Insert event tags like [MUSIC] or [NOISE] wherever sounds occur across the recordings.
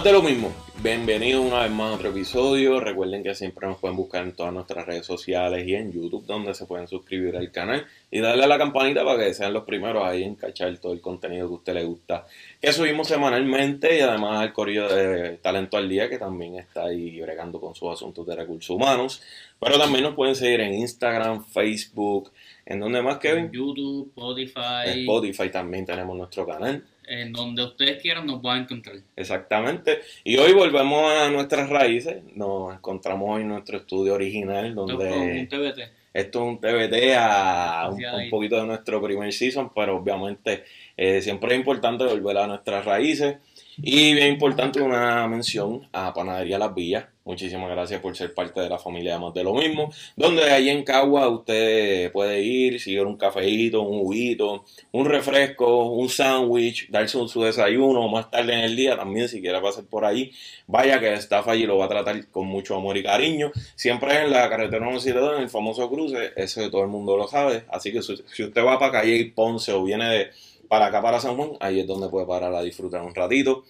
Más de lo mismo, bienvenidos una vez más a otro episodio. Recuerden que siempre nos pueden buscar en todas nuestras redes sociales y en YouTube, donde se pueden suscribir al canal y darle a la campanita para que sean los primeros ahí en cachar todo el contenido que a usted le gusta. Que subimos semanalmente y además al correo de Talento al Día, que también está ahí bregando con sus asuntos de recursos humanos. Pero también nos pueden seguir en Instagram, Facebook, en donde más, Kevin. YouTube, Spotify. En Spotify también tenemos nuestro canal en donde ustedes quieran nos van a encontrar. Exactamente. Y hoy volvemos a nuestras raíces. Nos encontramos en nuestro estudio original donde... Esto es un TBT. Esto es un TBT a un, poquito de nuestro primer season, pero obviamente eh, siempre es importante volver a nuestras raíces. Y bien importante una mención a Panadería Las Villas. Muchísimas gracias por ser parte de la familia Más de lo mismo. Donde ahí en Cagua usted puede ir, seguir un cafeíto, un juguito, un refresco, un sándwich, darse un, su desayuno más tarde en el día también si quiere pasar por ahí. Vaya que staff allí lo va a tratar con mucho amor y cariño. Siempre en la carretera 172, en el famoso cruce, eso todo el mundo lo sabe. Así que si usted va para Calle Ponce o viene de para acá, para San Juan, ahí es donde puede parar a disfrutar un ratito.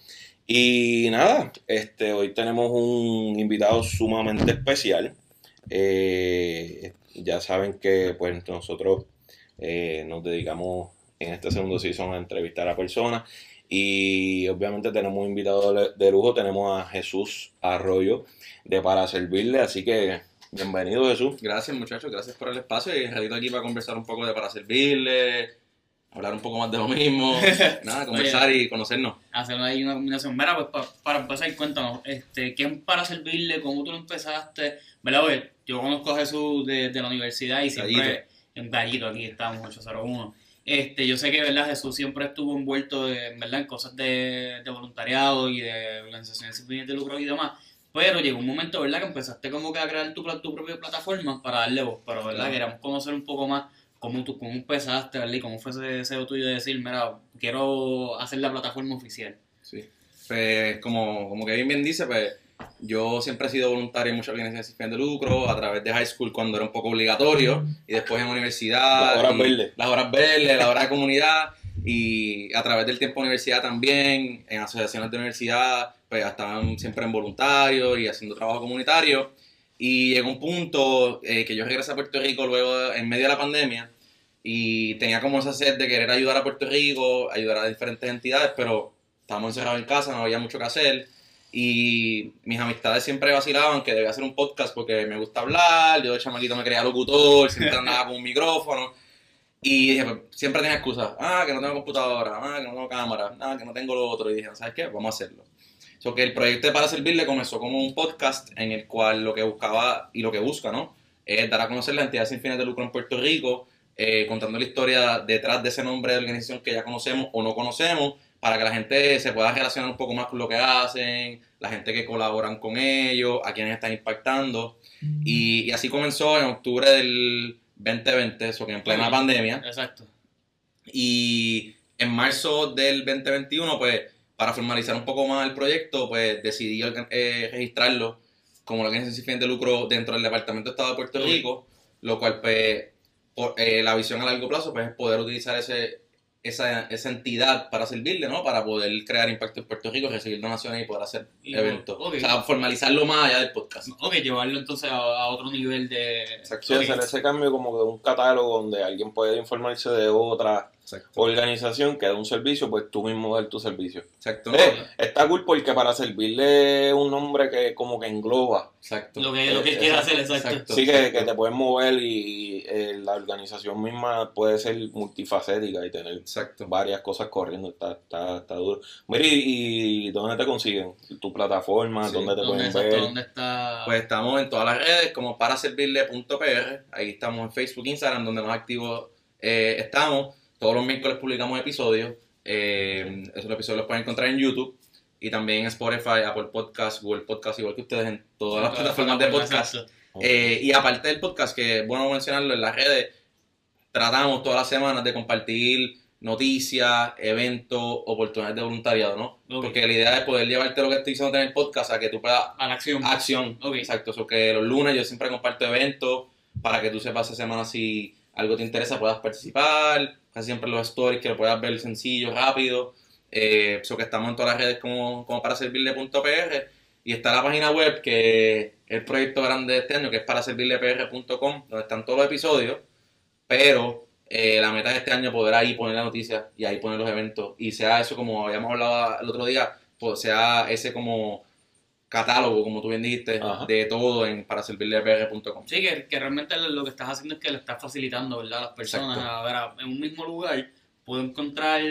Y nada, este, hoy tenemos un invitado sumamente especial. Eh, ya saben que pues nosotros eh, nos dedicamos en este segundo season a entrevistar a personas y obviamente tenemos un invitado de lujo, tenemos a Jesús Arroyo de Para Servirle, así que bienvenido Jesús. Gracias muchachos, gracias por el espacio y ratito aquí para conversar un poco de Para Servirle, hablar un poco más de lo mismo, [LAUGHS] nada, conversar y conocernos. Hacer ahí una combinación. Mira, pues para empezar, cuéntanos, este, ¿quién para servirle? ¿Cómo tú lo empezaste? ¿Verdad? Pues, yo conozco a Jesús de, de la universidad y siempre, en Gallito, aquí estamos, 801. Este, yo sé que ¿verdad? Jesús siempre estuvo envuelto en, ¿verdad? en cosas de, de voluntariado y de organizaciones sin fines de lucro y demás. Pero llegó un momento, ¿verdad? Que empezaste como que a crear tu, tu propia plataforma para darle voz. Pero, ¿verdad? Queremos conocer un poco más cómo tú cómo empezaste, ¿verdad? Y cómo fue ese deseo tuyo de decir, mira, quiero hacer la plataforma oficial. Sí. Pues como, como Kevin bien dice, pues yo siempre he sido voluntario en muchas organizaciones sin fin de lucro, a través de high school cuando era un poco obligatorio, y después en universidad. Las horas verdes. Las horas verdes, la hora de comunidad, y a través del tiempo de universidad también, en asociaciones de universidad, pues estaban siempre en voluntario y haciendo trabajo comunitario. Y llegó un punto eh, que yo regresé a Puerto Rico luego en medio de la pandemia y tenía como esa sed de querer ayudar a Puerto Rico, ayudar a diferentes entidades, pero estábamos encerrados en casa, no había mucho que hacer. Y mis amistades siempre vacilaban que debía hacer un podcast porque me gusta hablar, yo de chamaquito me creía locutor, siempre andaba con un micrófono. Y dije, pues, siempre tenía excusas. Ah, que no tengo computadora, ah, que no tengo cámara, ah, que no tengo lo otro. Y dije, ¿sabes qué? Vamos a hacerlo. So que el proyecto de Para Servirle comenzó como un podcast en el cual lo que buscaba y lo que busca, ¿no? Es dar a conocer la entidad sin fines de lucro en Puerto Rico, eh, contando la historia detrás de ese nombre de organización que ya conocemos o no conocemos, para que la gente se pueda relacionar un poco más con lo que hacen, la gente que colaboran con ellos, a quienes están impactando. y, así comenzó en octubre del 2020, eso que en plena pandemia. Exacto. Y en marzo del 2021, pues para formalizar un poco más el proyecto, pues decidí eh, registrarlo como la organización sin fin de lucro dentro del Departamento de Estado de Puerto Rico, lo cual, pues, eh, la visión a largo plazo, pues, es poder utilizar ese, esa, esa entidad para servirle, ¿no? Para poder crear impacto en Puerto Rico, recibir donaciones y poder hacer eventos. O sea, formalizarlo más allá del podcast. Ok, llevarlo entonces a, otro nivel de... Sí, hacer ese cambio como de un catálogo donde alguien puede informarse de organización que da un servicio, pues tú mismo das tu servicio. Exacto. Eh, está cool porque para servirle un nombre que como que engloba. Exacto. Lo que, lo que quiere hacer, exacto. Sí, que, que, te puedes mover y eh, la organización misma puede ser multifacética y tener exacto. varias cosas corriendo. Está, está, está duro. Mira, ¿y, dónde te consiguen? ¿Tu plataforma? ¿Dónde te pueden ver? ¿Dónde está? Pues estamos en todas las redes como para servirle.pr. Ahí estamos en Facebook, Instagram, donde más activos eh, estamos. Todos los miércoles publicamos episodios. Eh, esos episodios los pueden encontrar en YouTube y también en Spotify, Apple Podcast, Google Podcast, igual que ustedes en todas las plataformas de podcast. Eh, y aparte del podcast, que es bueno mencionarlo en las redes, tratamos todas las semanas de compartir noticias, eventos, oportunidades de voluntariado, ¿no? Porque la idea es poder llevarte lo que estoy diciendo en el podcast a que tú puedas... A la acción. Acción, exacto. Eso que los lunes yo siempre comparto eventos para que tú sepas esa semana si algo te interesa puedas participar, casi siempre los stories que lo puedas ver sencillo, rápido. Eh, que estamos en todas las redes como, como para servirle.pr. Y está la página web que es el proyecto grande de este año, que es para servirlepr.com, donde están todos los episodios. Pero eh, la meta de este año poder ahí poner la noticia y ahí poner los eventos. Y sea eso, como habíamos hablado el otro día, sea ese como catálogo, como tú bien dijiste, de todo en para servirlepr.com. Sí, que, que, realmente lo que estás haciendo es que le estás facilitando ¿verdad? a las personas a ver en un mismo lugar puedo encontrar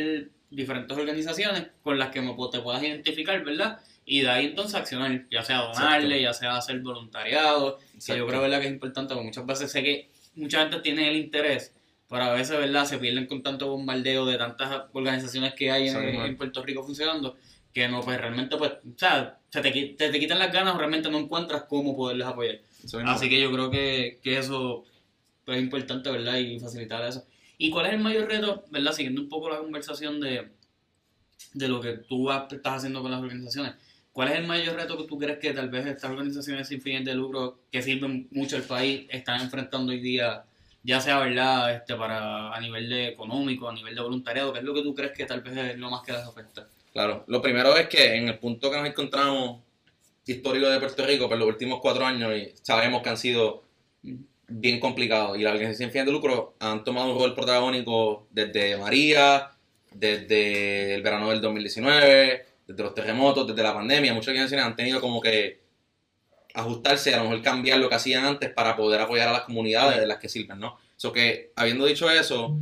diferentes organizaciones con las que me, te puedas identificar, ¿verdad? Y de ahí entonces accionar, ya sea donarle, ya sea hacer voluntariado, que yo creo ¿verdad? que es importante, porque muchas veces sé que mucha gente tiene el interés, pero a veces ¿verdad? se pierden con tanto bombardeo de tantas organizaciones que hay en, Puerto Rico funcionando, que no, pues realmente, pues, o sea, se te, te, quitan las ganas o realmente no encuentras cómo poderles apoyar. Así que yo creo que, que eso pues, es importante, ¿verdad? Y facilitar eso. ¿Y cuál es el mayor reto, verdad? Siguiendo un poco la conversación de, de lo que tú estás haciendo con las organizaciones. ¿Cuál es el mayor reto que tú crees que tal vez estas organizaciones sin fines de lucro que sirven mucho al país están enfrentando hoy día, ya sea verdad, este, para a nivel de económico, a nivel de voluntariado? ¿Qué es lo que tú crees que tal vez es lo más que les afecta? Claro, lo primero es que en el punto que nos encontramos histórico de Puerto Rico por los últimos cuatro años sabemos que han sido bien complicados y las organizaciones sin fines de lucro han tomado un rol protagónico desde María, desde el verano del 2019, desde los terremotos, desde la pandemia. Muchas organizaciones han tenido como que ajustarse, a lo mejor cambiar lo que hacían antes para poder apoyar a las comunidades de las que sirven, ¿no? So que, habiendo dicho eso,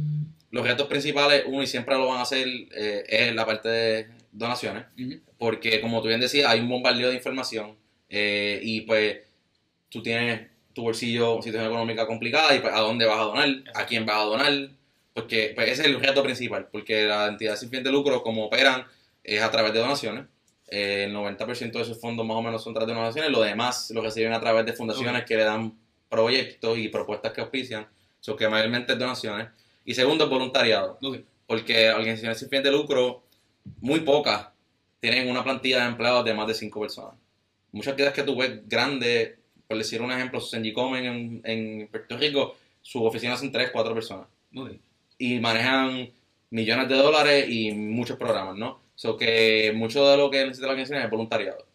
los retos principales, uno y siempre lo van a hacer, eh, es la parte de donaciones, porque como tú bien decías, hay un bombardeo de información eh, y pues tú tienes tu bolsillo, situación económica complicada y pues, a dónde vas a donar, a quién vas a donar, porque pues, ese es el reto principal, porque la entidad sin fin de lucro, como operan, es a través de donaciones. Eh, el 90% de esos fondos más o menos son a través de donaciones, lo demás lo reciben a través de fundaciones que le dan proyectos y propuestas que auspician, son que mayormente es donaciones. Y segundo, voluntariado, porque organizaciones sin fin de lucro, muy pocas, tienen una plantilla de empleados de más de 5 personas. Muchas actividades que tú ves grandes, por decir un ejemplo, Senjicomen en, en Puerto Rico, sus oficinas son 3, 4 personas. Y manejan millones de dólares y muchos programas, ¿no? So que mucho de lo que necesita la organización es voluntariado.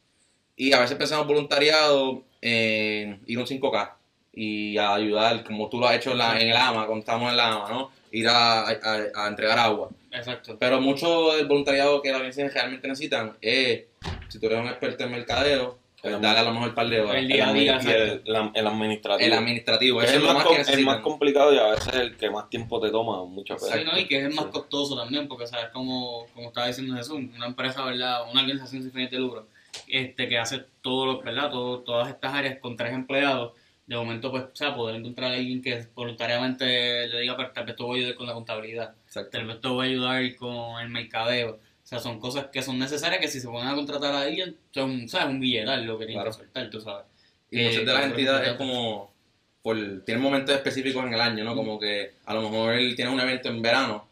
Y a veces pensamos voluntariado en ir un 5K y a ayudar, como tú lo has hecho en, la, en el AMA, cuando estamos en la AMA, ¿no? Ir a, a, entregar agua. Exacto. Pero mucho del voluntariado que las organizaciones realmente necesitan es, si tú eres un experto en mercadeo, pues dale a lo mejor un par de horas. El día a día, el, el, administrativo. El administrativo, es, el, más, es más complicado y a veces es el que más tiempo te toma muchas veces. Sí, ¿no? y que es el más costoso también, porque sabes como, como estaba diciendo Jesús, una empresa, ¿verdad? Una organización sin fines de lucro, este, que hace todo, ¿verdad? Todo, todas estas áreas con tres empleados, de momento, pues, o sea, poder encontrar a alguien que voluntariamente le diga, pues, tal vez te voy a ayudar con la contabilidad, tal vez te voy a ayudar con el mercadeo, o sea, son cosas que son necesarias que si se ponen a contratar a alguien, son, ¿sabes? Un billetal lo que tienen que soltar, tú sabes. Y muchas de las entidades es como, por, tienen momentos específicos en el año, ¿no? Como que a lo mejor él tiene un evento en verano,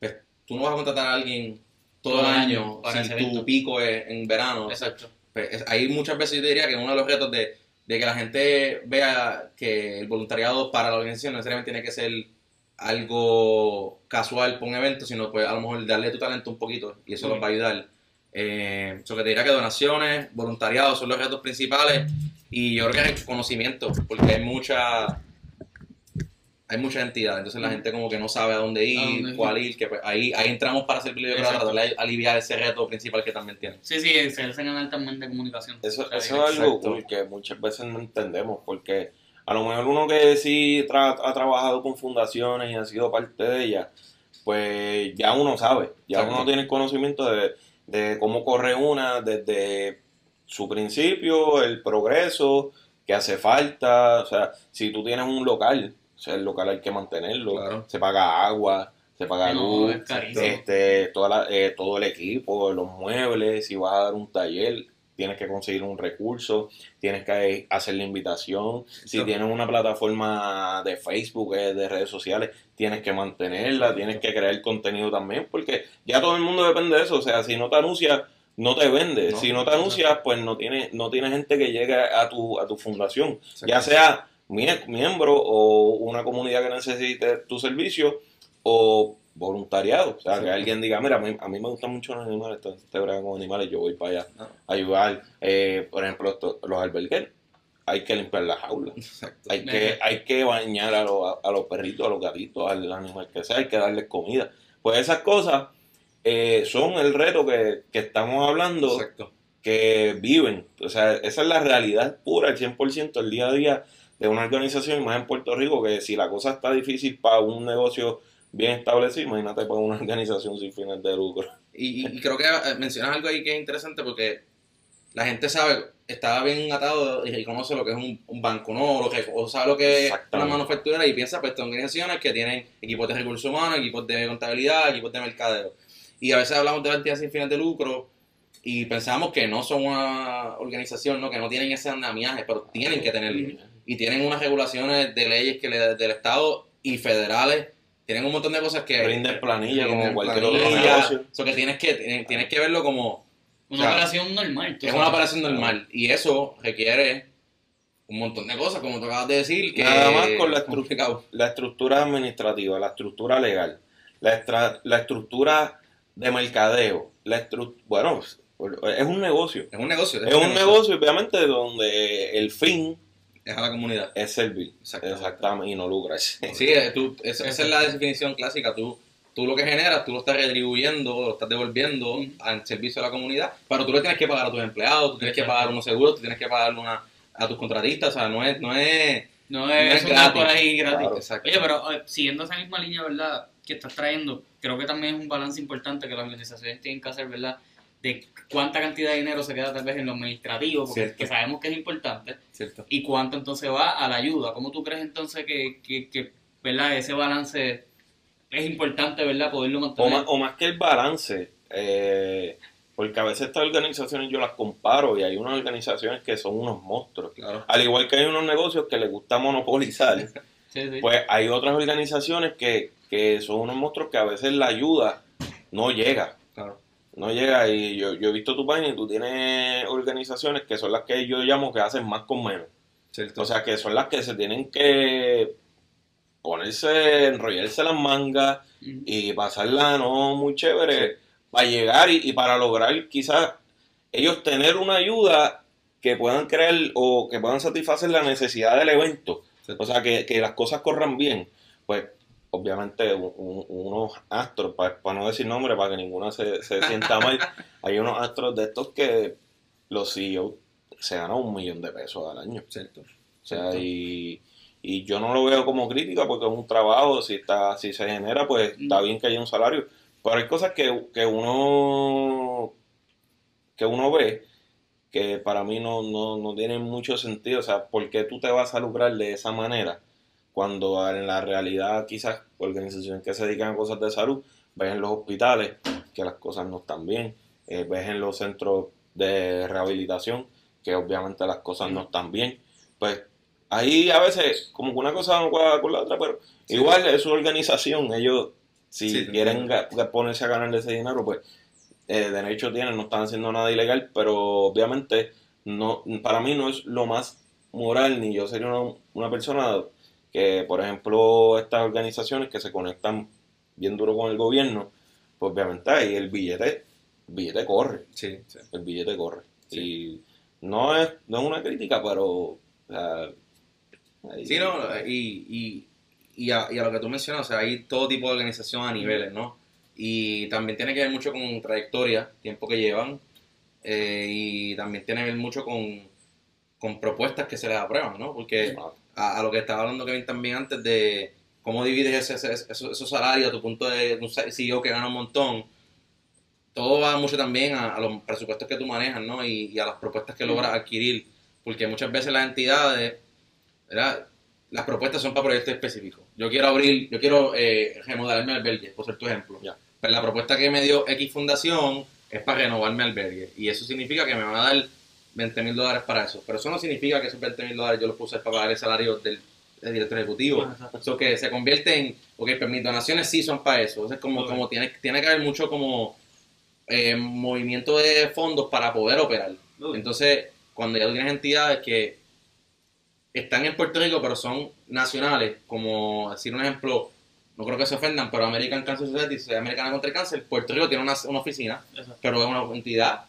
pues tú no vas a contratar a alguien todo, el año, para si tu pico es en verano. Exacto. Pues, hay muchas veces yo diría que uno de los retos de, de que la gente vea que el voluntariado para la organización no necesariamente tiene que ser algo casual por un evento, sino pues a lo mejor darle tu talento un poquito y eso los va a ayudar. Eh, que te diría que donaciones, voluntariado son los retos principales y yo creo que es conocimiento, porque hay mucha hay muchas entidades, entonces la gente como que no sabe a dónde ir, cuál ir, que pues, ahí, ahí entramos para hacer para tratar de aliviar ese reto principal que también tiene. Sí, sí, es el canal también de comunicación. Eso, eso es algo que muchas veces no entendemos, porque a lo mejor uno que sí ha trabajado con fundaciones y ha sido parte de ellas, pues ya uno sabe, ya uno tiene conocimiento de, cómo corre una desde su principio, el progreso, que hace falta, o sea, si tú tienes un local, sea, el local hay que mantenerlo, se paga agua, se paga luz, este, toda eh, todo el equipo, los muebles, si vas a dar un taller, tienes que conseguir un recurso, tienes que hacer la invitación. Si tienes una plataforma de Facebook, eh, de redes sociales, tienes que mantenerla, tienes que crear contenido también, porque ya todo el mundo depende de eso. O sea, si no te anuncias, no te vende. si no te anuncias, pues no tiene, no tiene gente que llegue a tu, a tu fundación. Ya sea miembro o una comunidad que necesite tu servicio o voluntariado. O sea, que alguien diga, mira, a mí, a mí me gustan mucho los animales, te con animales, yo voy para allá Ah. a ayudar. Eh, por ejemplo, esto- los albergues, hay que limpiar las jaulas. Exacto. Hay que, [LAUGHS] hay que bañar a los, a los perritos, a los gatitos, al animal que sea, hay que darles comida. Pues esas cosas eh, son el reto que, que estamos hablando, Exacto. que viven. O sea, esa es la realidad pura, el 100%, el día a día de una organización, y más en Puerto Rico, que si la cosa está difícil para un negocio bien establecido, imagínate para una [LAUGHS] organización sin fines de lucro. Y, creo que eh, mencionas algo ahí que es interesante porque la gente sabe, está bien atado y conoce lo que es un, un banco, ¿no? O, lo que, o sabe lo que es una manufacturera y piensa, pues, estas organizaciones que tienen equipos de recursos humanos, equipos de contabilidad, equipos de mercadeo. Y a veces hablamos de la entidad sin fines de lucro y pensamos que no son una organización, ¿no? Que no tienen ese andamiaje, pero tienen que tenerlo. Y tienen unas regulaciones de leyes que le, del Estado y federales. Tienen un montón de cosas que... Rinden planilla como cualquier otro negocio. Eso que tienes que, tienes- que verlo como Una O sea, operación normal. es sabes. una operación normal y eso requiere un montón de cosas, como tú acabas de decir. Que Nada más con la es complicado. La estructura administrativa, la estructura legal, la, la estructura de mercadeo, la estru- bueno, es un negocio. Es un negocio. Es un negocio, obviamente, donde el fin Es a la comunidad. es servir. Exactamente. Exactamente, y no lucrarse. [LAUGHS] Sí, tú- esa, esa es la definición clásica. Tú, tú lo que generas, tú lo estás retribuyendo, lo estás devolviendo Mm. al servicio de la comunidad, pero tú le tienes que pagar a tus empleados, tú tienes que pagar unos seguros, tú tienes que pagar una, a tus contratistas, o sea, no es... No es No No es, es un gratis. por ahí gratis. Claro. exacto. Oye, pero eh, siguiendo esa misma línea, ¿verdad? Que estás trayendo, creo que también es un balance importante que las organizaciones tienen que hacer, ¿verdad? De cuánta cantidad de dinero se queda tal vez en lo administrativo, porque Cierto. que sabemos que es importante, Cierto. y cuánto entonces va a la ayuda. ¿Cómo tú crees entonces que, que, que, ¿verdad? Ese balance es importante, ¿verdad? Poderlo O mantener. más, o más que el balance, eh, porque a veces estas organizaciones yo las comparo y hay unas organizaciones que son unos monstruos. Claro. Al igual que hay unos negocios que les gusta monopolizar, [LAUGHS] Sí, sí. pues hay otras organizaciones que, que son unos monstruos que a veces la ayuda no llega. No llega y yo, yo he visto tu página y tú tienes organizaciones que son las que yo llamo que hacen más con menos. Cierto. O sea, que son las que se tienen que ponerse, enrollarse las mangas y pasarla no muy chévere para llegar y, y para lograr quizás ellos tener una ayuda que puedan crear o que puedan satisfacer la necesidad del evento. O sea, que, que las cosas corran bien. Pues obviamente un- un- unos astros, para, no decir nombre, para que ninguna se, se sienta mal, [LAUGHS] hay unos astros de estos que los CEO se ganan un millón de pesos al año. Cierto. O sea, Cierto. y, y yo no lo veo como crítica porque es un trabajo, si está si se genera, pues está bien que haya un salario. Pero hay cosas que, que uno que uno ve que para mí no, no, no tienen mucho sentido. O sea, ¿por qué tú te vas a lucrar de esa manera? Cuando en la realidad quizás organizaciones que se dedican a cosas de salud, ves en los hospitales que las cosas no están bien, eh, ves en los centros de rehabilitación que obviamente las cosas no están bien. Pues ahí a veces como que una cosa no cuadra con la otra, pero Sí. igual es su organización, ellos si Sí, quieren ponerse a ganar ese dinero, pues eh, derecho tienen, no están haciendo nada ilegal, pero obviamente no para mí no es lo más moral, ni yo sería una, una persona que, por ejemplo, estas organizaciones que se conectan bien duro con el gobierno, pues obviamente ahí el billete, el billete corre, Sí, sí. el billete corre. Y no es, no es una crítica, pero o sea, ahí- Sí, no, y, y, y, a, y a lo que tú mencionas, o sea, hay todo tipo de organización a niveles, ¿no? Y también tiene que ver mucho con trayectoria, tiempo que llevan, eh, y también tiene que ver mucho con, con propuestas que se les aprueban, ¿no? Porque a, a lo que estaba hablando Kevin también antes de cómo divides ese, ese- esos, esos salarios a tu punto de un CEO que gana un montón, todo va mucho también a, a los presupuestos que tú manejas, ¿no? Y, y a las propuestas que logras adquirir, porque muchas veces las entidades, ¿verdad? Las propuestas son para proyectos específicos. Yo quiero abrir, yo quiero eh, remodelar mi albergue, por ser tu ejemplo. Pero la propuesta que me dio X Fundación es para renovar mi albergue. Y eso significa que me van a dar 20 mil dólares para eso. Pero eso no significa que esos 20 mil dólares yo los puse para pagar el salario del, del director ejecutivo. Exacto. Eso que se convierte en, ok, pero mis donaciones sí son para eso. Entonces, como, como tiene, tiene que haber mucho como eh, movimiento de fondos para poder operar. Entonces, cuando ya tú tienes entidades que están en Puerto Rico, pero son nacionales, como decir un ejemplo, no creo que se ofendan, pero American Cancer Society, Sociedad Americana contra el Cáncer, Puerto Rico tiene una, una oficina, pero es una entidad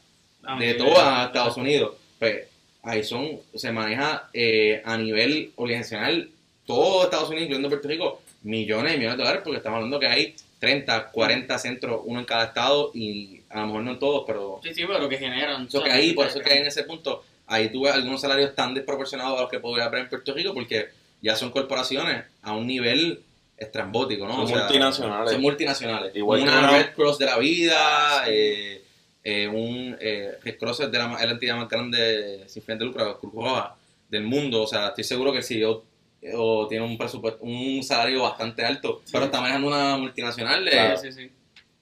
Ah, de ok, toda ok. Estados Unidos. Pues ahí son, se maneja eh, a nivel organizacional todo Estados Unidos, incluyendo Puerto Rico, millones y millones de dólares, porque estamos hablando que hay 30, 40 centros, uno en cada estado, y a lo mejor no en todos, pero Sí, sí, pero que generan. eso que ahí, por eso que en ese punto, ahí tuve algunos salarios tan desproporcionados a los que podría haber en Puerto Rico, porque ya son corporaciones a un nivel estrambótico, ¿no? Son multinacionales. Son multinacionales. Igual que una una- Red Cross de la vida, Ah, sí. eh, eh, un eh, Red Cross es, de la, es la entidad más grande sin fin de lucro, Cruz Roja, del mundo. O sea, estoy seguro que el CEO eh, o tiene un presupuesto, un salario bastante alto, pero está manejando una multinacional de Claro. Sí, sí, sí.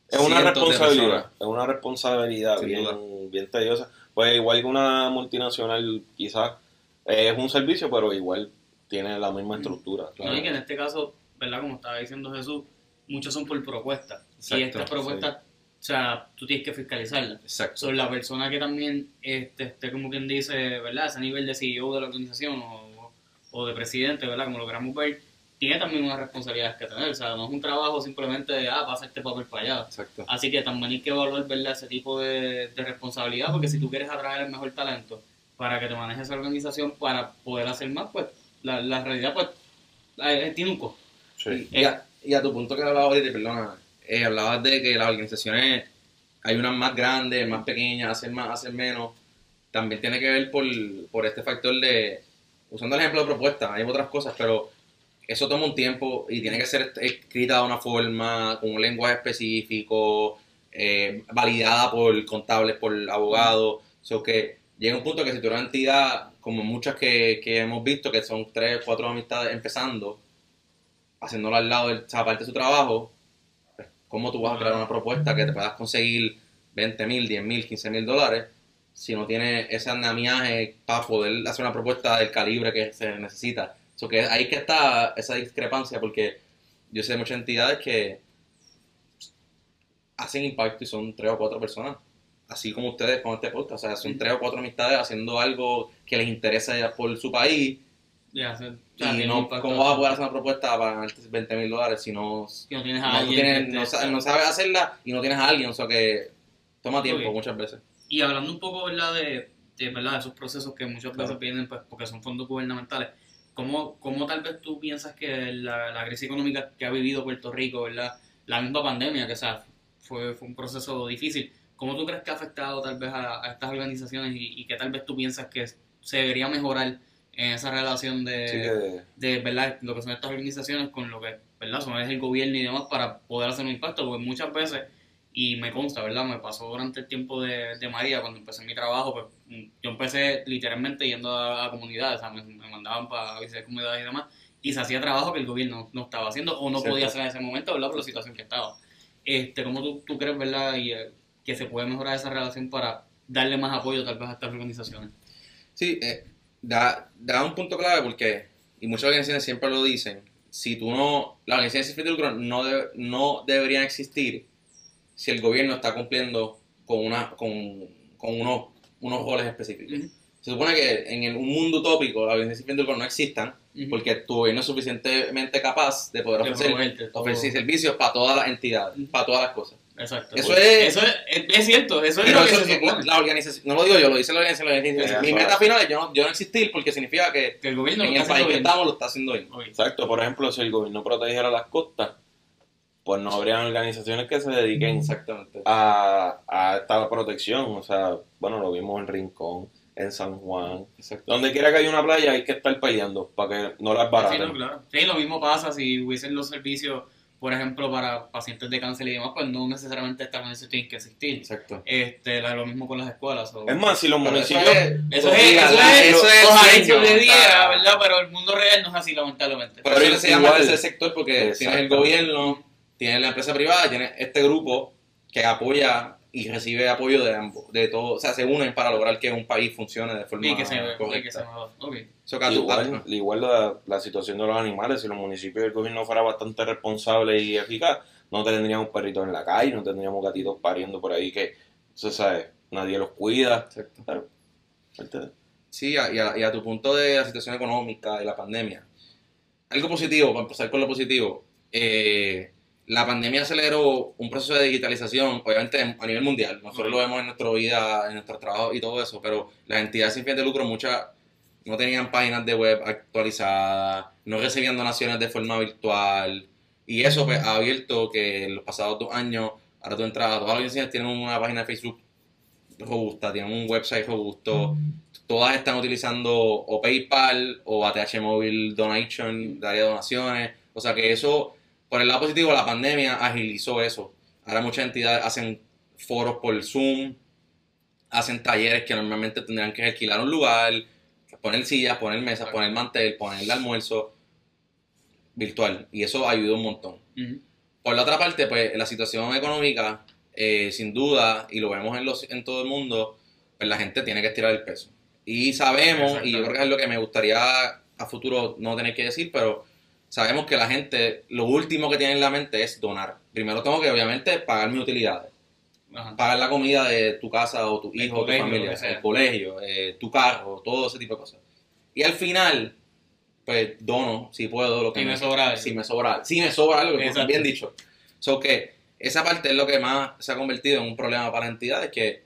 Es una responsabilidad, es una responsabilidad Sin bien, duda. bien tediosa. Pues igual que una multinacional, quizás eh, es un servicio, pero igual tiene la misma estructura. No, y que en este caso, ¿verdad? Como estaba diciendo Jesús, muchos son por propuesta. Y estas propuestas, o sea, tú tienes que fiscalizarlas. Exacto. Son la persona que también este, esté, como quien dice, ¿verdad? Ese nivel de CEO de la organización o, o de presidente, ¿verdad? Como lo queramos ver, tiene también unas responsabilidades que tener. O sea, no es un trabajo simplemente de, ah, pasa este papel para allá. Exacto. Así que también hay que evaluar, ¿verdad? Ese tipo de, de responsabilidad, porque si tú quieres atraer el mejor talento para que te maneje esa organización, para poder hacer más, pues la, la realidad, pues, eh, tiene un costo. Sí. Y, a, y a tu punto que hablabas ahorita, perdona, eh, hablabas de que las organizaciones, hay unas más grandes, más pequeñas, hacen más, hacen menos. También tiene que ver por, por este factor de, usando el ejemplo de propuesta, hay otras cosas, pero eso toma un tiempo y tiene que ser escrita de una forma, con un lenguaje específico, eh, validada por contables, por abogados. So que llega un punto que si tú eres una entidad, como muchas que, que hemos visto, que son tres, cuatro amistades empezando, haciéndolo al lado de esa parte de su trabajo, ¿cómo tú vas a crear una propuesta que te puedas conseguir 20 mil, 10 mil, 15 mil dólares si no tienes ese andamiaje para poder hacer una propuesta del calibre que se necesita? So que ahí que está esa discrepancia porque yo sé de muchas entidades que hacen impacto y son tres o cuatro personas. Así como ustedes con este podcast, o sea, son tres o cuatro amistades haciendo algo que les interesa por su país Ya, y no, impacto. ¿cómo vas a poder hacer una propuesta para ganarte 20 mil dólares si no, Si no tienes a no, alguien tienes- no, te- sa- no sabes hacerla y no tienes a alguien? O sea que toma tiempo muchas veces. Y hablando un poco, ¿verdad? De, de, ¿verdad? de esos procesos que muchas veces Claro. vienen pues, porque son fondos gubernamentales. ¿Cómo, ¿Cómo tal vez tú piensas que la, la crisis económica que ha vivido Puerto Rico, ¿verdad? La misma pandemia, que o sea, fue, fue un proceso difícil. ¿Cómo tú crees que ha afectado tal vez a, a estas organizaciones y, y que tal vez tú piensas que se debería mejorar en esa relación de, que de verdad lo que son estas organizaciones con lo que verdad son el gobierno y demás para poder hacer un impacto porque muchas veces y me consta verdad me pasó durante el tiempo de, de María cuando empecé mi trabajo pues yo empecé literalmente yendo a, a comunidades o sea, me, me mandaban para visitar comunidades y demás y se hacía trabajo que el gobierno no estaba haciendo o no Cierto. podía hacer en ese momento verdad por la situación que estaba. Este cómo tú, tú crees verdad y, eh, que se puede mejorar esa relación para darle más apoyo tal vez a estas organizaciones Sí, eh, da, da un punto clave porque, y muchas organizaciones siempre lo dicen, si tú no, las organizaciones sin fin de lucro no, de- no deberían existir si el gobierno está cumpliendo con, una, con, con unos, unos roles específicos. Se supone que en el- un mundo utópico las organizaciones sin fin de lucro no existan porque tu gobierno es suficientemente capaz de poder De ofrecer, ofrecer servicios para todas las entidades, para todas las cosas. Exacto. Eso es- Eso es, es, cierto, eso es Pero lo que eso- se supone. la organización, no lo digo yo, lo dice la organización. la organización. Sí, Mi meta final es yo no, yo no existir porque significa que Que el gobierno en lo el está país que estamos lo está haciendo bien. Exacto, por ejemplo, si el gobierno protegiera las costas, pues no habrían organizaciones que se dediquen Exactamente. a, a esta protección. O sea, bueno, lo vimos en Rincón, en San Juan. Exacto. Donde quiera que haya una playa hay que estar peleando para que no las Sí, baraten. no, claro. Sí, lo mismo pasa si hubiesen los servicios, por ejemplo, para pacientes de cáncer y demás, pues no necesariamente estas organizaciones tienen que existir. Exacto. Este, lo mismo con las escuelas. o- Es más, si los Pero municipios... eso es, Eso es, eso es, eso es ojalá se ¿verdad? Pero el mundo real no es así, lamentablemente. Por eso Pero se llama tercer sector porque tienes el gobierno, tienes la empresa privada, tienes este grupo que apoya y recibe apoyo de ambos, de todo, o sea, se unen para lograr que un país funcione de forma Y que se, y que se correcta. mueva. Ok. So Igual, igual la, la situación de los animales, si los municipios y el gobierno fuera bastante responsable y eficaz, no tendríamos perritos en la calle, no tendríamos gatitos pariendo por ahí que, se sabe, nadie los cuida. Claro. Este- Sí, y a, y a tu punto de la situación económica, de la pandemia. Algo positivo, para empezar con lo positivo, eh, la pandemia aceleró un proceso de digitalización, obviamente a nivel mundial. Nosotros lo vemos en nuestra vida, en nuestro trabajo y todo eso, pero las entidades sin fin de lucro, muchas no tenían páginas de web actualizadas, no recibían donaciones de forma virtual. Y eso pues, ha abierto que en los pasados dos años, ahora tú entras, todas las organizaciones tienen una página de Facebook robusta, tienen un website robusto, todas están utilizando o PayPal o ATH Móvil Donation, de área de donaciones. O sea que eso, por el lado positivo, la pandemia agilizó eso. Ahora muchas entidades hacen foros por Zoom, hacen talleres que normalmente tendrían que alquilar un lugar, poner sillas, poner mesas, poner mantel, poner el almuerzo virtual. Y eso ayudó un montón. Por la otra parte, pues la situación económica, eh, sin duda, y lo vemos en, los, en todo el mundo, pues la gente tiene que estirar el peso. Y sabemos, y yo creo que es lo que me gustaría a futuro no tener que decir, pero sabemos que la gente, lo último que tiene en la mente es donar. Primero tengo que, obviamente, pagar mis utilidades. Pagar la comida de tu casa o tu hijo, tu familia, el colegio, eh, tu carro, todo ese tipo de cosas. Y al final, pues dono, si puedo, lo que si me, sobra Si me sobra, si me sobra algo, bien dicho. So que esa parte es lo que más se ha convertido en un problema para las entidades, que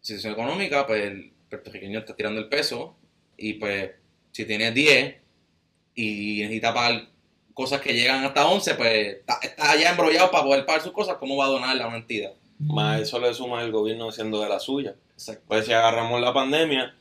situación económica, pues el puertorriqueño está tirando el peso y pues si tiene 10 y necesita pagar cosas que llegan hasta 11, pues está, está ya embrollado para poder pagar sus cosas, ¿cómo va a donar a una entidad? Más eso le suma el gobierno haciendo de la suya. Pues si agarramos la pandemia,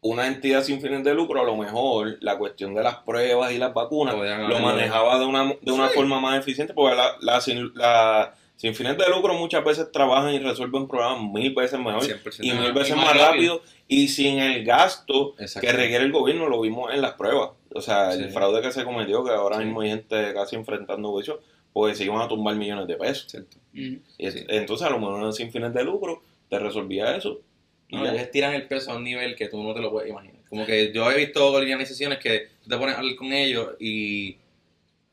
una entidad sin fines de lucro, a lo mejor la cuestión de las pruebas y las vacunas lo manejaba de una, de una forma más eficiente, porque la, la, sin fines de lucro muchas veces trabajan y resuelven problemas mil veces mejor y mil veces más, rápido, y sin el gasto que requiere el gobierno, lo vimos en las pruebas. O sea, el fraude que se cometió, que ahora mismo hay gente casi enfrentando juicio, pues se iban a tumbar millones de pesos. Y entonces a lo mejor sin fines de lucro te resolvía eso. Y no, ellos tiran el peso a un nivel que tú no te lo puedes imaginar. Como que yo he visto organizaciones que tú te pones a hablar con ellos y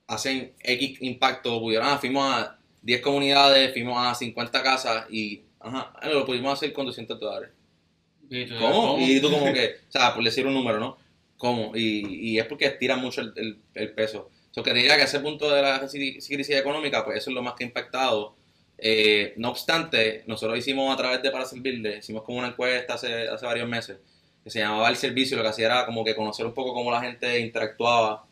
hacen X impacto. Pudieron, ah, fuimos a 10 comunidades, fuimos a 50 casas y, ajá, lo pudimos hacer con 200 dólares. ¿Cómo? Y tú como que, o sea, por decir un número, ¿no? ¿Cómo? Y, y es porque estiran mucho el, el, peso. So, que diría que a ese punto de la crisis económica, pues eso es lo más que ha impactado eh, no obstante, nosotros hicimos a través de Para Servirle, hicimos como una encuesta hace, hace varios meses, que se llamaba El Servicio, lo que hacía era como que conocer un poco cómo la gente interactuaba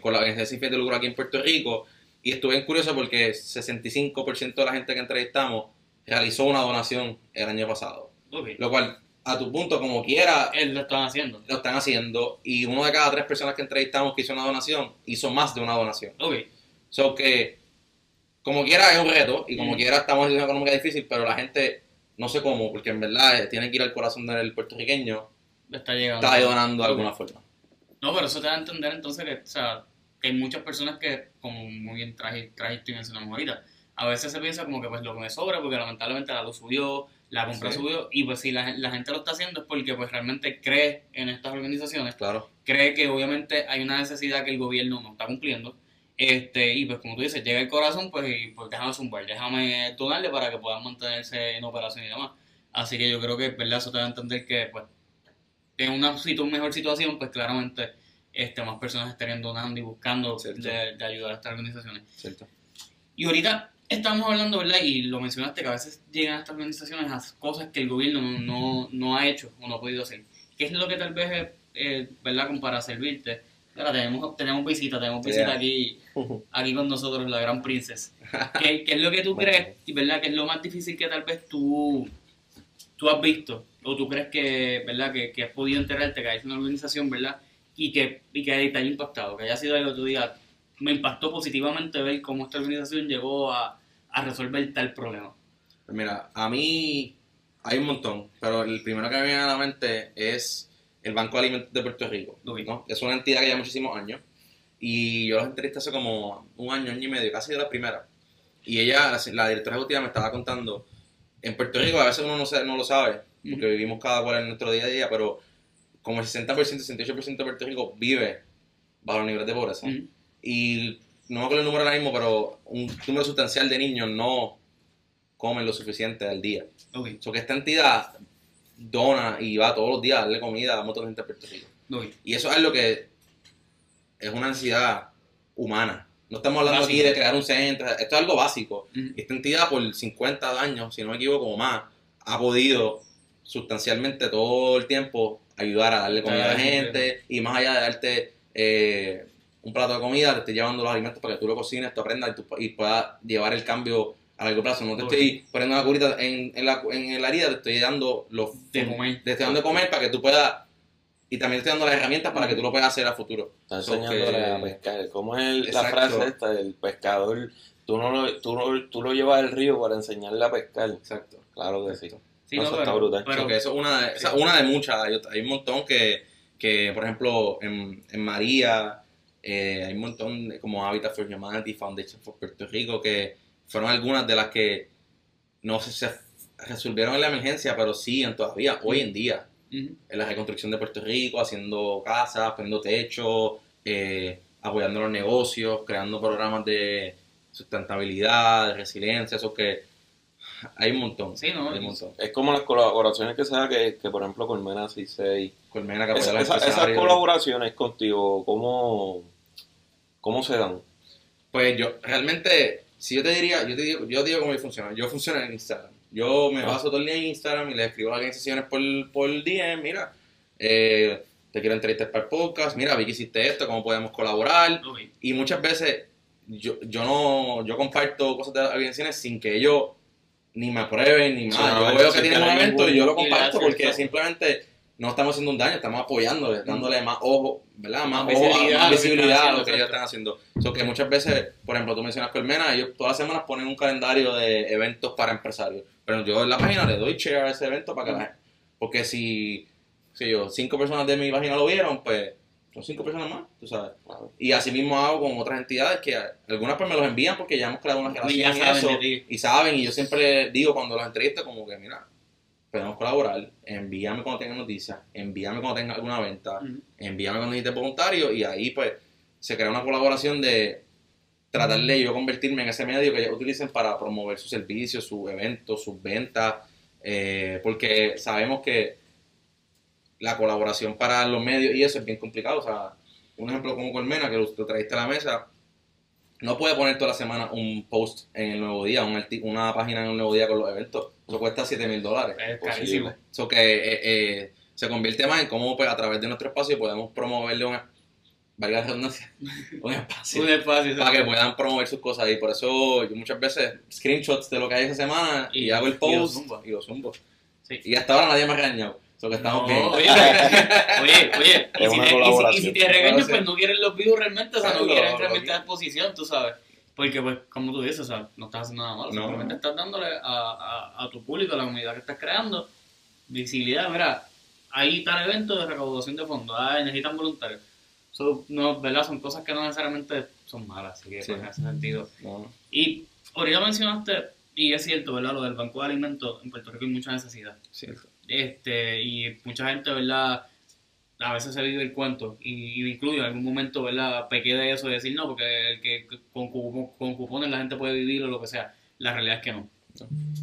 con la organización sin fin de lucro aquí en Puerto Rico. Y estuve curioso porque 65% de la gente que entrevistamos realizó una donación el año pasado. Lo cual, a tu punto, como quiera... lo están haciendo. Lo están haciendo. Y uno de cada tres personas que entrevistamos que hizo una donación, hizo más de una donación. Ok. So que como quiera es un reto y como quiera estamos en una económica difícil, pero la gente no sé cómo, porque en verdad eh, tiene que ir al corazón del puertorriqueño. Está llegando. Está donando de alguna forma. No, pero eso te da a entender entonces que, o sea, que hay muchas personas que, como muy bien trajiste y mencionamos ahorita, a veces se piensa como que pues lo que me sobra, porque lamentablemente la luz subió, la compra subió, y pues si la, la, gente lo está haciendo es porque pues realmente cree en estas organizaciones, claro. cree que obviamente hay una necesidad que el gobierno no está cumpliendo, este, y pues como tú dices, llega el corazón, pues, y, pues déjame zumbar, déjame donarle para que puedan mantenerse en operación y demás. Así que yo creo que, ¿verdad? Eso te da a entender que, pues, en una, una mejor situación, pues claramente este, más personas estarían donando y buscando de, ayudar a estas organizaciones. Cierto. Y ahorita estamos hablando, ¿verdad? Y lo mencionaste, que a veces llegan a estas organizaciones a cosas que el gobierno no, no, ha hecho o no ha podido hacer. ¿Qué es lo que tal vez, eh, ¿verdad? Como para servirte tenemos, tenemos visita, tenemos visita aquí, [LAUGHS] aquí con nosotros, la gran princesa. ¿Qué, [LAUGHS] ¿Qué, es lo que tú crees, verdad? ¿Qué es lo más difícil que tal vez tú, tú has visto? O tú crees que, ¿verdad? Que, que has podido enterarte, que hay una organización, ¿verdad? Y que, y que te haya impactado, que haya sido algo que tú digas, me impactó positivamente ver cómo esta organización llegó a, a resolver tal problema. Pues mira, a mí hay un montón, pero el primero que me viene a la mente es el Banco de Alimentos de Puerto Rico. ¿no? Es una entidad que lleva muchísimos años. Y yo los entrevisté hace como un año, año y medio, casi de la primera. Y ella, la, directora ejecutiva, me estaba contando, en Puerto Rico a veces uno no, no lo sabe, porque vivimos cada cual en nuestro día a día, pero como el 60%, 68% de Puerto Rico vive bajo el nivel de pobreza. Y no me acuerdo el número ahora mismo, pero un número sustancial de niños no comen lo suficiente al día. Okay. So que esta entidad dona y va todos los días a darle comida a un gente de Puerto Rico. Y eso es lo que es una ansiedad humana. no estamos hablando aquí de crear un centro, esto es algo básico. Esta entidad por 50 años, si no me equivoco, o más, ha podido sustancialmente todo el tiempo ayudar a darle comida a la gente y más allá de darte eh, un plato de comida, te estoy llevando los alimentos para que tú lo cocines, tú aprendas y, puedas llevar el cambio a largo plazo. No te estoy poniendo una curita en, en, la, en la herida, te estoy dando los de comer. Te estoy dando de comer para que tú puedas y también estoy dando las herramientas para que tú lo puedas hacer a futuro. Está enseñándole a pescar. ¿Cómo es la frase esta del pescador? Tú, no lo, tú, no, tú lo llevas al río para enseñarle a pescar. Exacto. Claro que sí. sí no, eso está brutal. Pero que eso es una, una de muchas. Hay, un montón que, que por ejemplo, en, en María, eh, hay un montón de, como Habitat for Humanity, Foundation for Puerto Rico, que fueron algunas de las que no se, se resolvieron en la emergencia, pero siguen todavía hoy en día en la reconstrucción de Puerto Rico, haciendo casas, poniendo techos, eh, apoyando los negocios, creando programas de sustentabilidad, de resiliencia, eso que hay un montón. Sí, ¿no? Hay un montón. Es como las colaboraciones que se da que, que por ejemplo, Colmena 66. Colmena que esa, Esas colaboraciones contigo, ¿cómo, ¿cómo se dan? Pues yo, realmente, si yo te diría, yo te digo, yo digo cómo funciona. Yo funciono en Instagram. Yo me paso todo el día en Instagram y le escribo a las organizaciones por, por DM, mira, eh, te quiero entrevistar para el podcast, mira, vi que hiciste esto, cómo podemos colaborar. Y muchas veces yo, yo no, yo comparto cosas de organizaciones sin que ellos ni me aprueben ni nada. yo veo que tienen un evento y yo lo comparto porque simplemente no estamos haciendo un daño, estamos apoyándole, dándole más ojo, ¿verdad? Más, visibilidad, a lo que ellos están haciendo. So que muchas veces, por ejemplo, tú mencionas Colmena, ellos todas las semanas ponen un calendario de eventos para empresarios. Pero yo en la página le doy share a ese evento para que la gente. Porque si, si yo, cinco personas de mi página lo vieron, pues son cinco personas más, tú sabes. Y así mismo hago con otras entidades que algunas pues me los envían porque ya hemos creado una relación y, eso, y saben, y yo siempre digo cuando los entrevisto como que, mira, podemos colaborar, envíame cuando tengas noticias, envíame cuando tengas alguna venta, envíame cuando necesites voluntario y ahí pues se crea una colaboración de tratar de yo convertirme en ese medio que ellos utilicen para promover sus servicios, sus eventos, sus ventas, eh, porque sabemos que la colaboración para los medios y eso es bien complicado, o sea, un ejemplo como Colmena, que lo traíste a la mesa, no puede poner toda la semana un post en el nuevo día, una página en el nuevo día con los eventos. Eso cuesta 7 mil dólares. Es carísimo. Eso que eh, eh, se convierte más en cómo pues, a través de nuestro espacio podemos promoverle un, valga redundancia, [LAUGHS] un espacio, un espacio para que puedan promover sus cosas. Y por eso yo muchas veces screenshots de lo que hay esa semana y, hago el post y lo zumbo. Y, hasta ahora nadie me ha regañado. Eso que estamos bien. Oye, oye, oye. y, si te, y, si, te regañan, pues no quieren los views realmente, o sea, no quieren realmente la exposición, tú sabes. Porque, pues, como tú dices, o sea, no estás haciendo nada malo, simplemente estás dándole a, a, a, tu público, a la comunidad que estás creando, visibilidad. Mira, hay tal evento de recaudación de fondos, ah, necesitan voluntarios. So, no, ¿verdad? Son cosas que no necesariamente son malas, así que pues, en ese sentido. Y ahorita mencionaste, y es cierto, ¿verdad? Lo del banco de alimentos, en Puerto Rico hay mucha necesidad. Cierto. Este, y mucha gente, ¿verdad? A veces se vive el cuento, y, incluye en algún momento, ¿verdad? Pequé de eso y decir no, porque el que con, con cupones la gente puede vivir o lo que sea. La realidad es que no.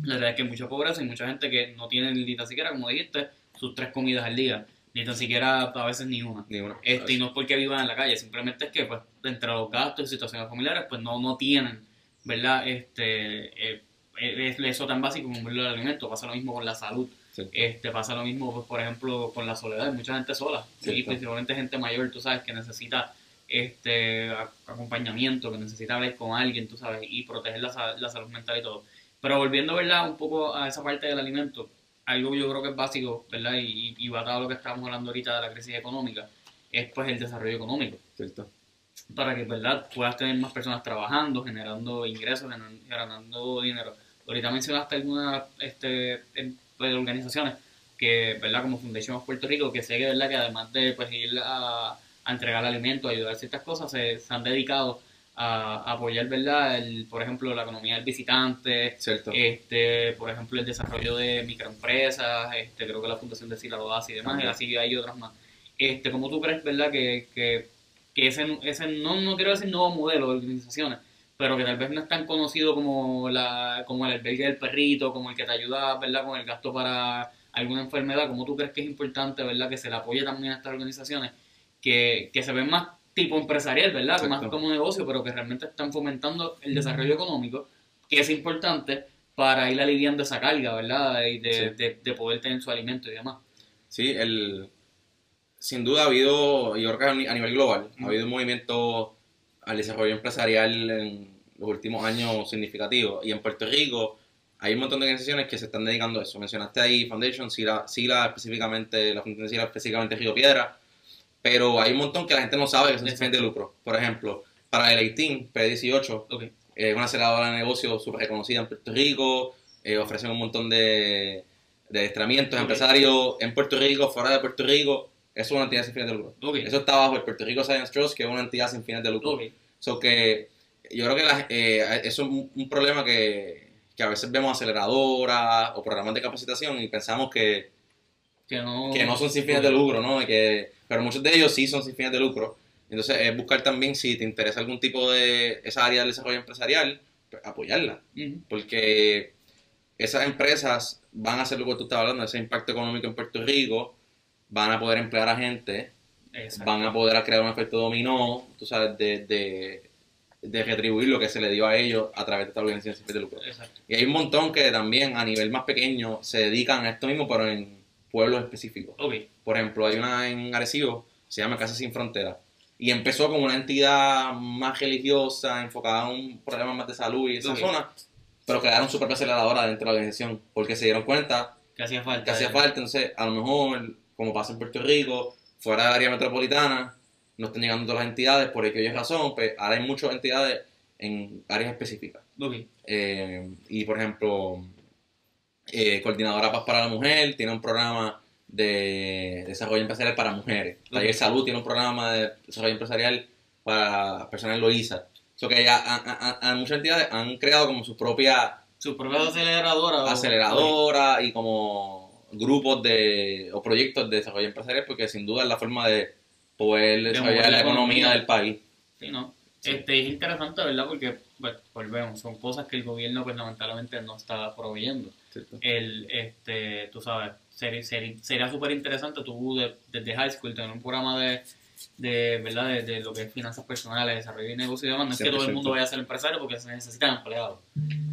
La realidad es que hay mucha pobreza y mucha gente que no tiene ni tan siquiera, como dijiste, sus tres comidas al día ni tan siquiera a veces ni una. Ni una. Este, y no es porque vivan en la calle, simplemente es que pues entre los gastos y situaciones familiares pues no, no tienen, ¿verdad? Este, eh, es eso tan básico como el alimento, pasa lo mismo con la salud. Este, pasa lo mismo, pues, por ejemplo, con la soledad, mucha gente sola, sí, principalmente gente mayor, tú sabes, que necesita este acompañamiento, que necesita hablar con alguien, tú sabes, y proteger la, la salud mental y todo. Pero volviendo, ¿verdad? Un poco a esa parte del alimento, algo yo creo que es básico, ¿verdad? Y, y va a lo que estamos hablando ahorita de la crisis económica, es pues el desarrollo económico. Cierto. Para que, ¿verdad? Puedas tener más personas trabajando, generando ingresos, generando dinero. Ahorita mencionaste algunas este, pues, organizaciones que, ¿verdad? Como Fundación Puerto Rico, que sé que, ¿verdad? Que además de pues, ir a, a entregar alimentos, ayudar a ciertas cosas, se, se han dedicado a, apoyar, ¿verdad? El, por ejemplo, la economía del visitante, este, por ejemplo, el desarrollo de microempresas, este, creo que la fundación de Sila lo hace y demás, y así hay otras más. Este, ¿Cómo tú crees, verdad, que, que, que ese, ese no, no quiero decir nuevo modelo de organizaciones, pero que tal vez no es tan conocido como, la, como el albergue del perrito, como el que te ayuda, ¿verdad?, con el gasto para alguna enfermedad, ¿cómo tú crees que es importante, ¿verdad?, que se le apoye también a estas organizaciones, que, que se ven más tipo empresarial, ¿verdad? Más como negocio, pero que realmente están fomentando el desarrollo económico, que es importante para ir aliviando esa carga, ¿verdad? Y de, de, poder tener su alimento y demás. Sí, el, sin duda ha habido, yo creo que a nivel global, ha habido un movimiento al desarrollo empresarial en los últimos años significativos. Y en Puerto Rico hay un montón de organizaciones que se están dedicando a eso. Mencionaste ahí Foundation, SILA, SILA específicamente, la Fundación SILA específicamente Río Piedra, pero hay un montón que la gente no sabe que son sin de lucro. Por ejemplo, para el 18, P18, es una aceleradora de negocios súper reconocida en Puerto Rico, eh, ofrecen un montón de, de adiestramientos empresarios en Puerto Rico, fuera de Puerto Rico. Eso es una entidad sin fines de lucro. Eso está bajo el Puerto Rico Science Trust, que es una entidad sin fines de lucro. So que yo creo que eh, eso es un, problema que, que, a veces vemos aceleradoras o programas de capacitación y pensamos que, que, no, que no son sin fines de lucro, ¿no? Que, pero muchos de ellos sí son sin fines de lucro. Entonces es buscar también si te interesa algún tipo de esa área del desarrollo empresarial, pues, apoyarla. Porque esas empresas van a hacer lo que tú estabas hablando, ese impacto económico en Puerto Rico, van a poder emplear a gente, van a poder crear un efecto dominó, tú sabes, de, de, retribuir lo que se le dio a ellos a través de esta organización de lucro. Y hay un montón que también a nivel más pequeño se dedican a esto mismo, pero en pueblos específicos. Por ejemplo, hay una en Arecibo, se llama Casa Sin Frontera. Y empezó como una entidad más religiosa, enfocada en un problema más de salud y esa zona, pero crearon su propia aceleradora dentro de la organización, porque se dieron cuenta que hacía falta. Que hacía falta, entonces a lo mejor, como pasa en Puerto Rico, fuera del área metropolitana, no están llegando todas las entidades, por aquella razón, pues ahora hay muchas entidades en áreas específicas. Eh, y por ejemplo, eh, Coordinadora Paz para la Mujer tiene un programa de desarrollo empresarial para mujeres. Taller Salud tiene un programa de desarrollo empresarial para personas Loiza. So que ya a, muchas entidades han creado como su propia... Su propia aceleradora. Aceleradora y como grupos de o proyectos de desarrollo empresarial porque sin duda es la forma de poder desarrollar la economía del país. Sí, ¿no? Este, es interesante, ¿verdad? Porque, pues, volvemos, son cosas que el gobierno, pues, lamentablemente no está proveyendo. El, este, tú sabes, sería sería súper interesante tú desde high school tener un programa de, de ¿verdad? De, lo que es finanzas personales, desarrollo y negocio y demás. No es que todo el mundo vaya a ser empresario porque se necesitan empleados.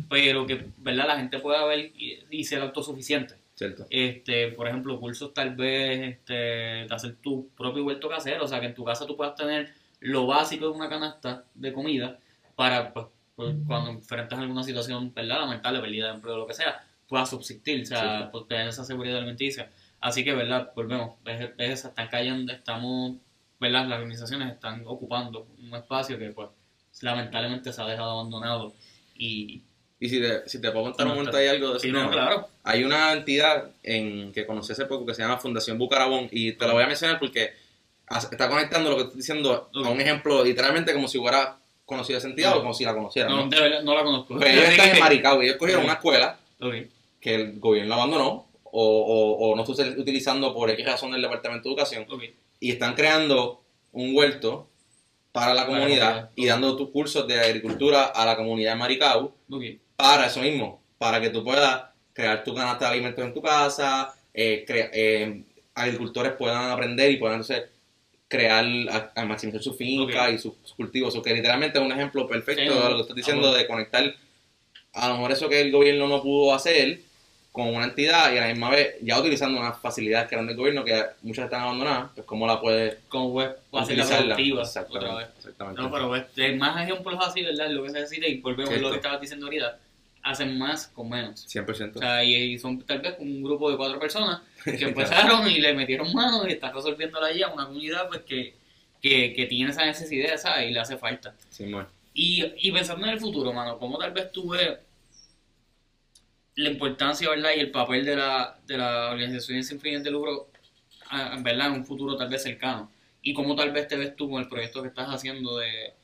Pero que, ¿verdad? La gente pueda ver y, ser autosuficiente. Cierto. Este, por ejemplo, cursos tal vez este, de hacer tu propio huerto casero, o sea, que en tu casa tú puedas tener lo básico de una canasta de comida para pues, pues, cuando enfrentas alguna situación ¿verdad? lamentable, pérdida de empleo o lo que sea, puedas subsistir, o sea, pues, tener esa seguridad alimenticia. Así que, ¿verdad? Volvemos, ves, están cayendo, estamos, ¿verdad? Las organizaciones están ocupando un espacio que, pues, lamentablemente se ha dejado abandonado y... Y si te, si te puedo contar un momento ahí algo de eso. no, claro. Hay una entidad en, que conocí hace poco que se llama Fundación Bucarabón y te la voy a mencionar porque está conectando lo que estoy diciendo a un ejemplo literalmente como si hubiera conocido esa entidad o como si la conociera. No, no, la conozco. Pues ellos están en Maricao y ellos cogieron una escuela que el gobierno abandonó o, o, no está utilizando por X razón del Departamento de Educación y están creando un huerto para la comunidad y dando tus cursos de agricultura a la comunidad de Maricao para eso mismo, para que tú puedas crear tu canasta de alimentos en tu casa, eh, eh, agricultores puedan aprender y puedan entonces crear, a, maximizar su finca y sus, cultivos. O que literalmente es un ejemplo perfecto de lo que estás diciendo, de conectar a lo mejor eso que el gobierno no pudo hacer con una entidad y a la misma vez ya utilizando unas facilidades que eran del gobierno que muchas están abandonadas, pues cómo la puedes como puedes utilizarla. Otra vez. Exactamente. No, pero pues, más ejemplos así, ¿verdad? Lo que se necesita y volvemos a lo que estabas diciendo ahorita hacen más con menos. 100%. O sea, y, son tal vez un grupo de cuatro personas [LAUGHS] que empezaron y le metieron manos y están resolviendo la a una comunidad pues que, que, que, tiene esa necesidad, ¿sabes? Y le hace falta. Sí, bueno. y, y pensando en el futuro, mano, ¿cómo tal vez tú ves la importancia, ¿verdad? Y el papel de la, de la organización sin fines de lucro, verdad, en un futuro tal vez cercano. Y cómo tal vez te ves tú con el proyecto que estás haciendo de,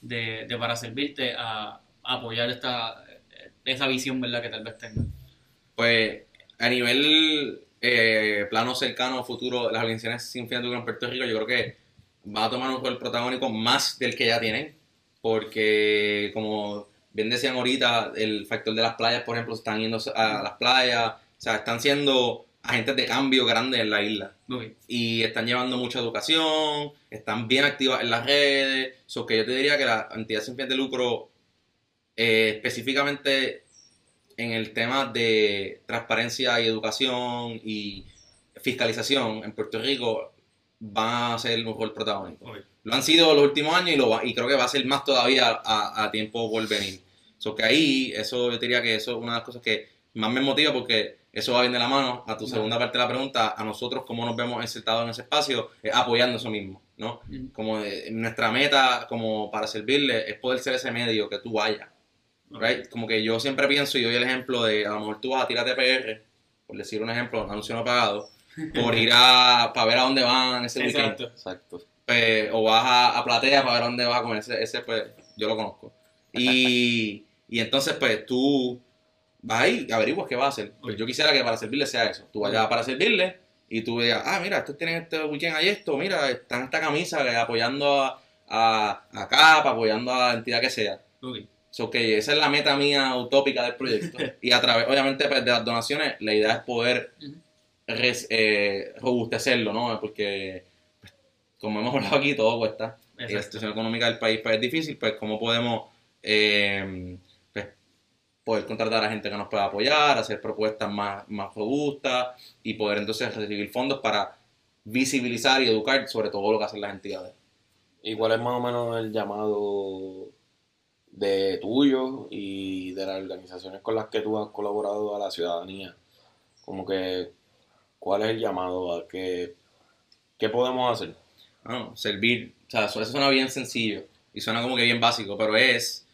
de, de para servirte a apoyar esta, esa visión, ¿verdad? Que tal vez tenga. Pues a nivel eh, plano cercano, futuro, las organizaciones sin fin de lucro en Puerto Rico, yo creo que va a tomar un rol protagónico más del que ya tienen, porque como bien decían ahorita, el factor de las playas, por ejemplo, están yendo a las playas, o sea, están siendo agentes de cambio grandes en la isla. Y están llevando mucha educación, están bien activas en las redes. So que yo te diría que la entidad sin fin de lucro, eh, específicamente en el tema de transparencia y educación y fiscalización en Puerto Rico, va a ser un rol protagónico. Lo han sido los últimos años y, lo y creo que va a ser más todavía a, tiempo por venir. So que ahí, eso yo diría que eso es una de las cosas que más me motiva porque eso va bien de la mano a tu segunda parte de la pregunta, a nosotros cómo nos vemos insertados en ese espacio, apoyando eso mismo, ¿no? Como nuestra meta como para servirle es poder ser ese medio que tú vayas, right? Como que yo siempre pienso y doy el ejemplo de a lo mejor tú vas a tirarte PR, por decir un ejemplo, anuncio no pagado, por ir a, [LAUGHS] para ver a dónde van ese Exacto. Exacto. Pues, o vas a, a, Platea para ver a dónde vas a comer, ese, ese pues yo lo conozco. Y, y entonces pues tú vas ahí y averiguas qué va a hacer. Pues yo quisiera que para servirle sea eso. Tú vayas para servirle y tú veas, ah, mira, estos tienen este weekend ahí esto, mira, están esta camisa eh, apoyando a, a, CAP, apoyando a la entidad que sea. Ok. esa es la meta mía utópica del proyecto. [LAUGHS] y a través, obviamente, pues, de las donaciones, la idea es poder eh, robustecerlo, ¿no? Porque, pues, como hemos hablado aquí, todo cuesta. La situación económica del país pues, es difícil, pues, ¿cómo podemos eh, poder contratar a gente que nos pueda apoyar, hacer propuestas más, más robustas y poder entonces recibir fondos para visibilizar y educar sobre todo lo que hacen las entidades. ¿Y cuál es más o menos el llamado de tuyo y de las organizaciones con las que tú has colaborado a la ciudadanía? Como que, ¿cuál es el llamado a qué, qué podemos hacer? Bueno, servir, o sea, eso suena bien sencillo y suena como que bien básico, pero es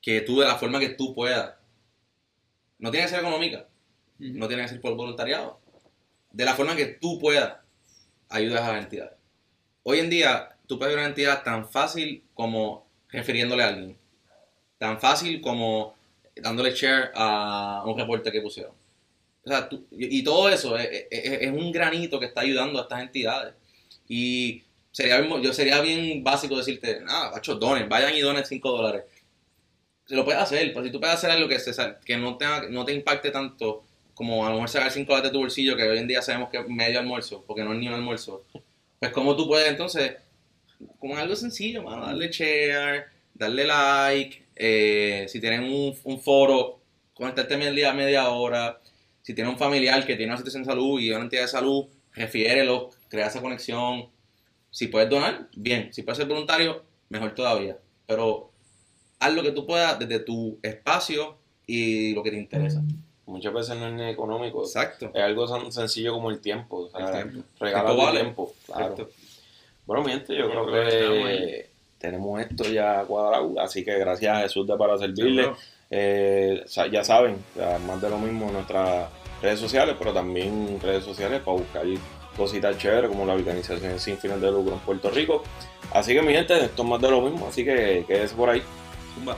que tú de la forma que tú puedas no tiene que ser económica, no tiene que ser por voluntariado. De la forma que tú puedas, ayudas a la entidad. Hoy en día, tú puedes ayudar a una entidad tan fácil como refiriéndole a alguien. Tan fácil como dándole share a un reporte que pusieron. O sea, y, todo eso es, un granito que está ayudando a estas entidades. Y sería, yo sería bien básico decirte, nada, macho, donen, vayan y donen 5 dólares se lo puedes hacer, pero si tú puedes hacer algo que, que no, te, no te impacte tanto como a lo mejor sacar 5 dólares de tu bolsillo, que hoy en día sabemos que es medio almuerzo, porque no es ni un almuerzo, pues como tú puedes entonces, como algo sencillo, mano, darle share, darle like, eh, si tienen un, un foro, conectarte media, media hora, si tienes un familiar que tiene una situación de salud y una entidad de salud, refiérelo, crea esa conexión. Si puedes donar, bien. Si puedes ser voluntario, mejor todavía. Pero haz lo que tú puedas desde tu espacio y lo que te interesa. Muchas veces no es económico. Exacto. Es algo tan sencillo como el tiempo. Regala el tiempo. Claro. Bueno, mi gente, yo, creo, que tenemos esto ya cuadrado, así que gracias a Jesús de para servirle. Eh, ya saben, más de lo mismo en nuestras redes sociales, pero también redes sociales para buscar cositas chéveres como la organización sin fines de lucro en Puerto Rico. Así que mi gente, esto es más de lo mismo, así que quédese por ahí. Zumba.